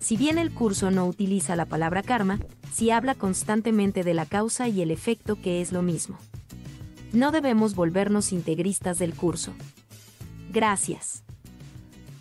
Si bien el curso no utiliza la palabra karma, sí habla constantemente de la causa y el efecto que es lo mismo. No debemos volvernos integristas del curso. Gracias.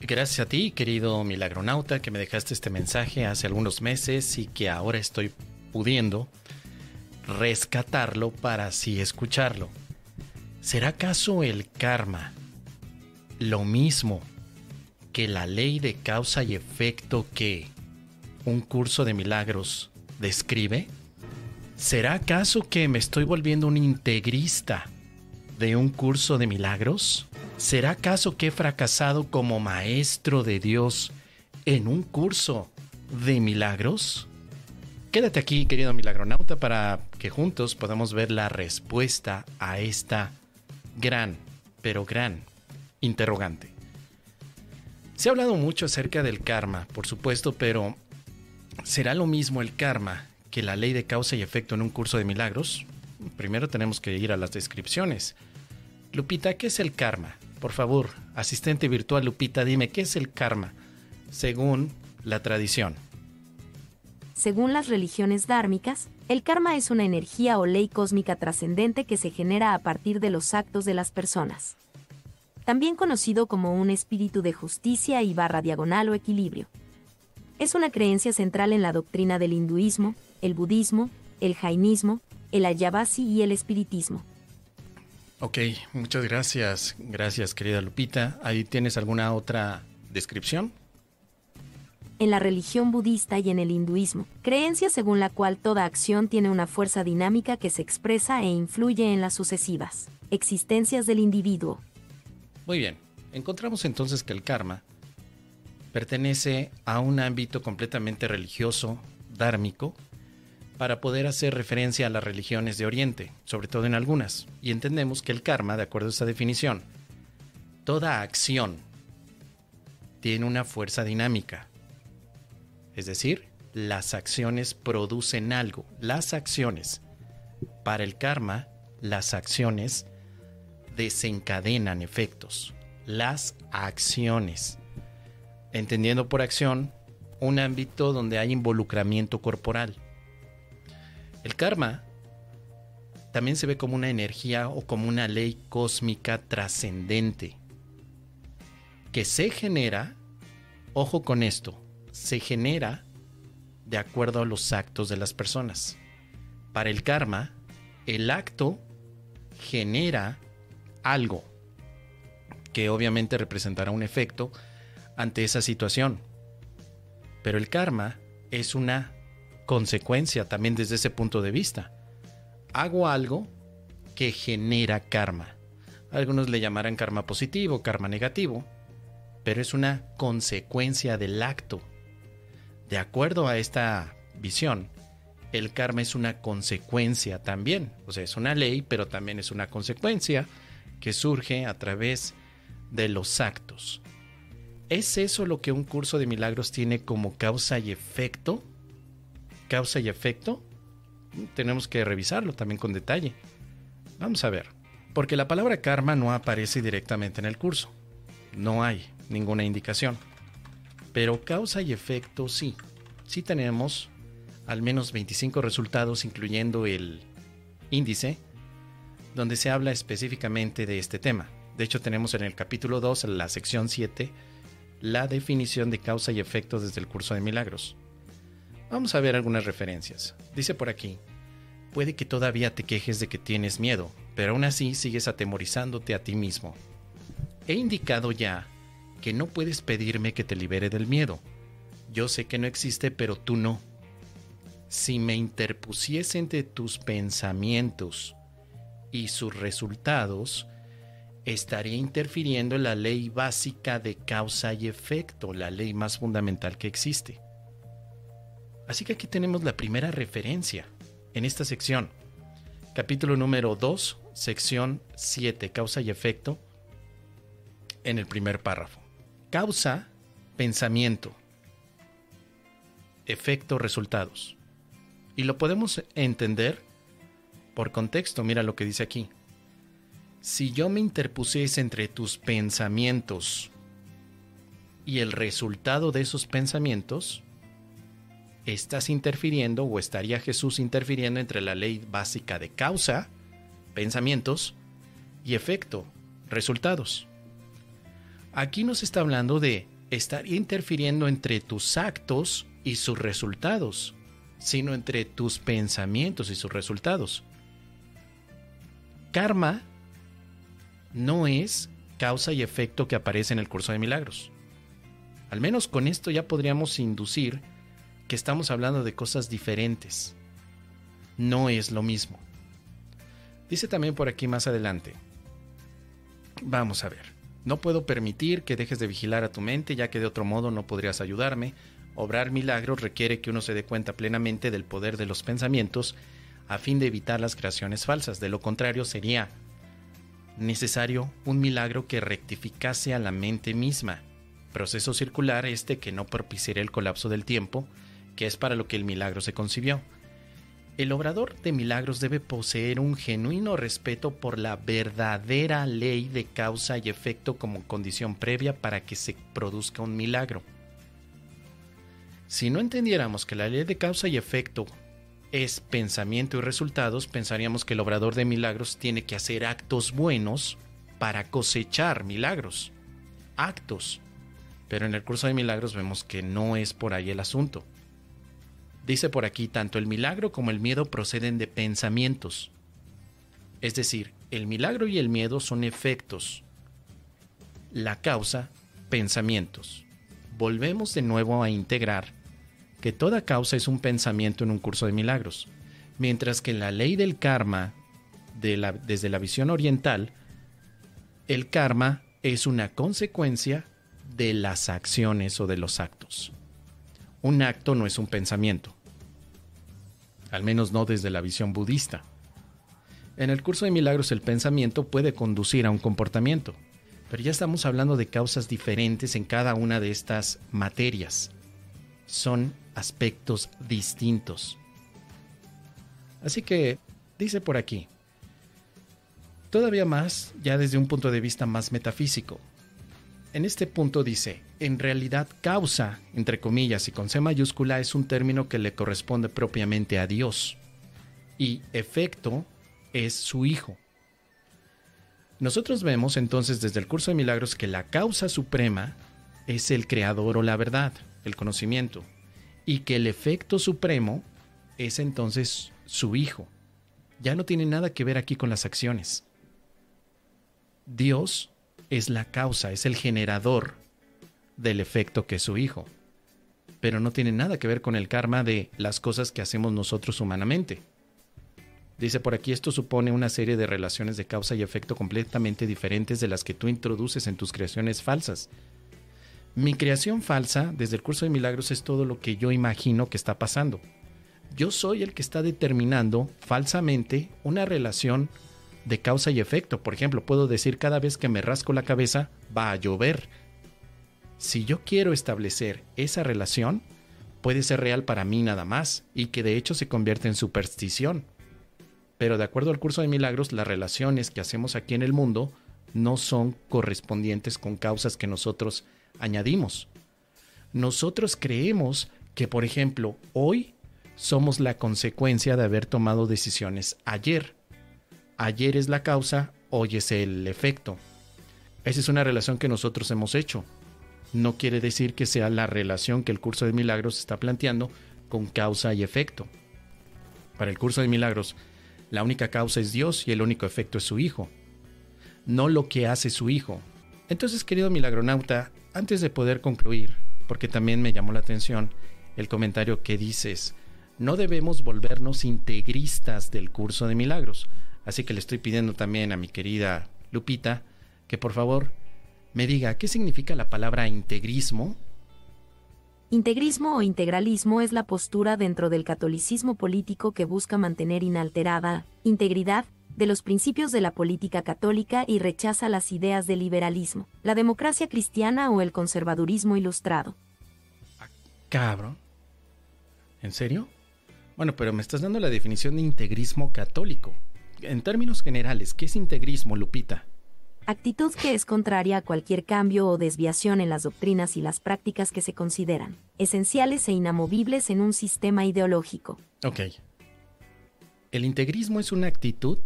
Gracias a ti, querido milagronauta, que me dejaste este mensaje hace algunos meses y que ahora estoy pudiendo rescatarlo para así escucharlo. ¿Será acaso el karma lo mismo que la ley de causa y efecto que un curso de milagros describe? ¿Será acaso que me estoy volviendo un integrista de un curso de milagros? ¿Será acaso que he fracasado como maestro de Dios en un curso de milagros? Quédate aquí, querido milagronauta, para que juntos podamos ver la respuesta a esta gran, pero gran interrogante. Se ha hablado mucho acerca del karma, por supuesto, pero ¿será lo mismo el karma que la ley de causa y efecto en un curso de milagros? Primero tenemos que ir a las descripciones. Lupita, ¿qué es el karma? Por favor, asistente virtual Lupita, dime, ¿qué es el karma según la tradición? Según las religiones dármicas, el karma es una energía o ley cósmica trascendente que se genera a partir de los actos de las personas. También conocido como un espíritu de justicia y barra diagonal o equilibrio. Es una creencia central en la doctrina del hinduismo, el budismo, el jainismo, el ayavasi y el espiritismo. Ok, muchas gracias. Gracias, querida Lupita. ¿Ahí tienes alguna otra descripción? en la religión budista y en el hinduismo, creencia según la cual toda acción tiene una fuerza dinámica que se expresa e influye en las sucesivas existencias del individuo. Muy bien, encontramos entonces que el karma pertenece a un ámbito completamente religioso, dármico, para poder hacer referencia a las religiones de Oriente, sobre todo en algunas, y entendemos que el karma, de acuerdo a esta definición, toda acción tiene una fuerza dinámica, es decir, las acciones producen algo. Las acciones. Para el karma, las acciones desencadenan efectos. Las acciones. Entendiendo por acción un ámbito donde hay involucramiento corporal. El karma también se ve como una energía o como una ley cósmica trascendente que se genera, ojo con esto, se genera de acuerdo a los actos de las personas. Para el karma, el acto genera algo que obviamente representará un efecto ante esa situación. Pero el karma es una consecuencia también desde ese punto de vista. Hago algo que genera karma. Algunos le llamarán karma positivo, karma negativo, pero es una consecuencia del acto de acuerdo a esta visión, el karma es una consecuencia también. O sea, es una ley, pero también es una consecuencia que surge a través de los actos. ¿Es eso lo que un curso de milagros tiene como causa y efecto? ¿Causa y efecto? Tenemos que revisarlo también con detalle. Vamos a ver. Porque la palabra karma no aparece directamente en el curso. No hay ninguna indicación. Pero causa y efecto sí. Sí tenemos al menos 25 resultados, incluyendo el índice, donde se habla específicamente de este tema. De hecho, tenemos en el capítulo 2, en la sección 7, la definición de causa y efecto desde el curso de milagros. Vamos a ver algunas referencias. Dice por aquí, puede que todavía te quejes de que tienes miedo, pero aún así sigues atemorizándote a ti mismo. He indicado ya que no puedes pedirme que te libere del miedo. Yo sé que no existe, pero tú no. Si me interpusiese entre tus pensamientos y sus resultados, estaría interfiriendo en la ley básica de causa y efecto, la ley más fundamental que existe. Así que aquí tenemos la primera referencia en esta sección. Capítulo número 2, sección 7, causa y efecto, en el primer párrafo. Causa, pensamiento. Efecto, resultados. Y lo podemos entender por contexto. Mira lo que dice aquí. Si yo me interpusiese entre tus pensamientos y el resultado de esos pensamientos, estás interfiriendo o estaría Jesús interfiriendo entre la ley básica de causa, pensamientos, y efecto, resultados. Aquí nos está hablando de estar interfiriendo entre tus actos y sus resultados, sino entre tus pensamientos y sus resultados. Karma no es causa y efecto que aparece en el curso de milagros. Al menos con esto ya podríamos inducir que estamos hablando de cosas diferentes. No es lo mismo. Dice también por aquí más adelante. Vamos a ver. No puedo permitir que dejes de vigilar a tu mente, ya que de otro modo no podrías ayudarme. Obrar milagros requiere que uno se dé cuenta plenamente del poder de los pensamientos a fin de evitar las creaciones falsas. De lo contrario, sería necesario un milagro que rectificase a la mente misma. Proceso circular este que no propiciaría el colapso del tiempo, que es para lo que el milagro se concibió. El obrador de milagros debe poseer un genuino respeto por la verdadera ley de causa y efecto como condición previa para que se produzca un milagro. Si no entendiéramos que la ley de causa y efecto es pensamiento y resultados, pensaríamos que el obrador de milagros tiene que hacer actos buenos para cosechar milagros. Actos. Pero en el curso de milagros vemos que no es por ahí el asunto. Dice por aquí, tanto el milagro como el miedo proceden de pensamientos. Es decir, el milagro y el miedo son efectos. La causa, pensamientos. Volvemos de nuevo a integrar que toda causa es un pensamiento en un curso de milagros, mientras que la ley del karma, desde la visión oriental, el karma es una consecuencia de las acciones o de los actos. Un acto no es un pensamiento al menos no desde la visión budista. En el curso de milagros el pensamiento puede conducir a un comportamiento, pero ya estamos hablando de causas diferentes en cada una de estas materias. Son aspectos distintos. Así que, dice por aquí, todavía más, ya desde un punto de vista más metafísico, en este punto dice, en realidad causa, entre comillas y con C mayúscula, es un término que le corresponde propiamente a Dios. Y efecto es su Hijo. Nosotros vemos entonces desde el curso de milagros que la causa suprema es el creador o la verdad, el conocimiento, y que el efecto supremo es entonces su Hijo. Ya no tiene nada que ver aquí con las acciones. Dios es la causa, es el generador del efecto que es su hijo. Pero no tiene nada que ver con el karma de las cosas que hacemos nosotros humanamente. Dice por aquí, esto supone una serie de relaciones de causa y efecto completamente diferentes de las que tú introduces en tus creaciones falsas. Mi creación falsa, desde el curso de milagros, es todo lo que yo imagino que está pasando. Yo soy el que está determinando falsamente una relación de causa y efecto. Por ejemplo, puedo decir cada vez que me rasco la cabeza va a llover. Si yo quiero establecer esa relación, puede ser real para mí nada más y que de hecho se convierte en superstición. Pero de acuerdo al curso de milagros, las relaciones que hacemos aquí en el mundo no son correspondientes con causas que nosotros añadimos. Nosotros creemos que, por ejemplo, hoy somos la consecuencia de haber tomado decisiones ayer ayer es la causa, hoy es el efecto. Esa es una relación que nosotros hemos hecho. No quiere decir que sea la relación que el curso de milagros está planteando con causa y efecto. Para el curso de milagros, la única causa es Dios y el único efecto es su Hijo, no lo que hace su Hijo. Entonces, querido milagronauta, antes de poder concluir, porque también me llamó la atención el comentario que dices, no debemos volvernos integristas del curso de milagros. Así que le estoy pidiendo también a mi querida Lupita que por favor me diga qué significa la palabra integrismo. Integrismo o integralismo es la postura dentro del catolicismo político que busca mantener inalterada integridad de los principios de la política católica y rechaza las ideas del liberalismo, la democracia cristiana o el conservadurismo ilustrado. Ah, cabrón. ¿En serio? Bueno, pero me estás dando la definición de integrismo católico en términos generales, ¿qué es integrismo, Lupita? actitud que es contraria a cualquier cambio o desviación en las doctrinas y las prácticas que se consideran esenciales e inamovibles en un sistema ideológico. Ok. El integrismo es una actitud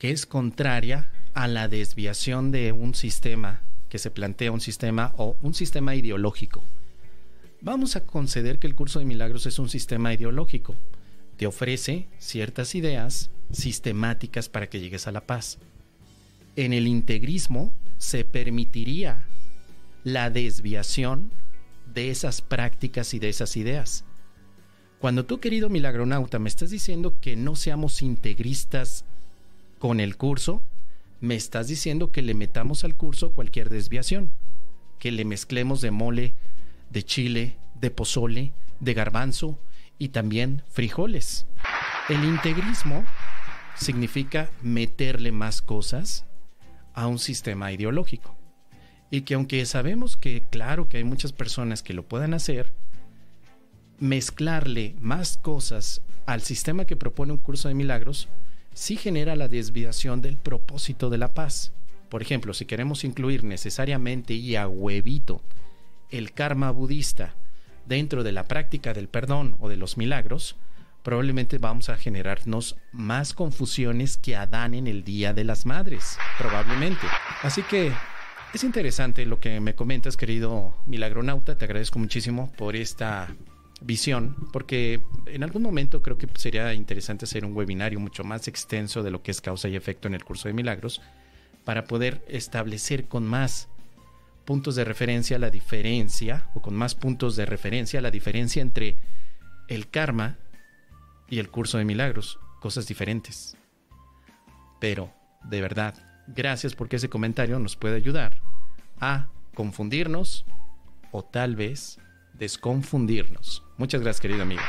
que es contraria a la desviación de un sistema que se plantea un sistema o un sistema ideológico. Vamos a conceder que el curso de milagros es un sistema ideológico. Te ofrece ciertas ideas sistemáticas para que llegues a la paz. En el integrismo se permitiría la desviación de esas prácticas y de esas ideas. Cuando tú, querido milagronauta, me estás diciendo que no seamos integristas con el curso, me estás diciendo que le metamos al curso cualquier desviación, que le mezclemos de mole, de chile, de pozole, de garbanzo y también frijoles. El integrismo significa meterle más cosas a un sistema ideológico. Y que aunque sabemos que claro que hay muchas personas que lo puedan hacer, mezclarle más cosas al sistema que propone un curso de milagros sí genera la desviación del propósito de la paz. Por ejemplo, si queremos incluir necesariamente y a huevito el karma budista dentro de la práctica del perdón o de los milagros, probablemente vamos a generarnos más confusiones que Adán en el Día de las Madres, probablemente. Así que es interesante lo que me comentas, querido milagronauta, te agradezco muchísimo por esta visión, porque en algún momento creo que sería interesante hacer un webinario mucho más extenso de lo que es causa y efecto en el curso de milagros, para poder establecer con más puntos de referencia la diferencia, o con más puntos de referencia la diferencia entre el karma y el curso de milagros, cosas diferentes. Pero, de verdad, gracias porque ese comentario nos puede ayudar a confundirnos o tal vez desconfundirnos. Muchas gracias, querido amigo.